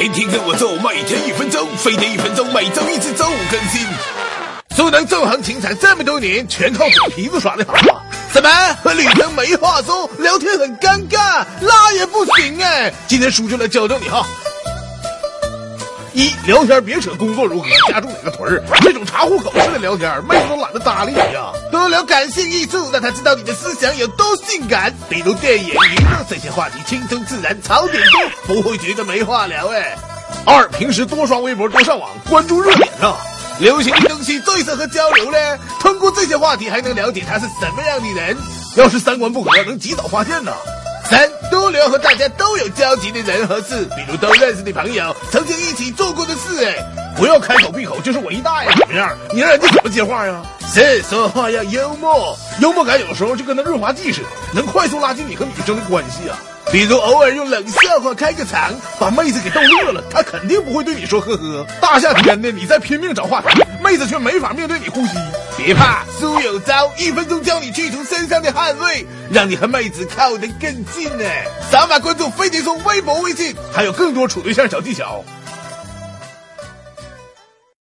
天天跟我做，每天一分钟，飞碟一分钟，每周一次周五更新。苏南纵横情场这么多年，全靠嘴皮子耍的好！怎么和女生没话说，聊天很尴尬，那也不行哎！今天叔就来教教你哈。一聊天别扯工作如何，家住哪个屯儿，这种查户口式的聊天，妹子都懒得搭理你呀。多聊感性艺术，让他知道你的思想有多性感，比如电影、娱乐这些话题，轻松自然，槽点多，不会觉得没话聊哎。二，平时多刷微博，多上网，关注热点啊。流行的东西最适合交流嘞，通过这些话题还能了解他是什么样的人。要是三观不合，能及早发现呢。三多聊和大家都有交集的人和事，比如都认识的朋友，曾经一起做过的事，哎，不要开口闭口就是伟大呀，怎么样？你让人家怎么接话呀？四说话要幽默，幽默感有时候就跟那润滑剂似的，能快速拉近你和女生的关系啊。比如偶尔用冷笑话开个场，把妹子给逗乐了，她肯定不会对你说呵呵。大夏天的，你在拼命找话题，妹子却没法面对你呼吸。别怕，苏有招，一分钟教你去除身上的汗味，让你和妹子靠得更近呢。扫码关注飞碟说微博、微信，还有更多处对象小技巧。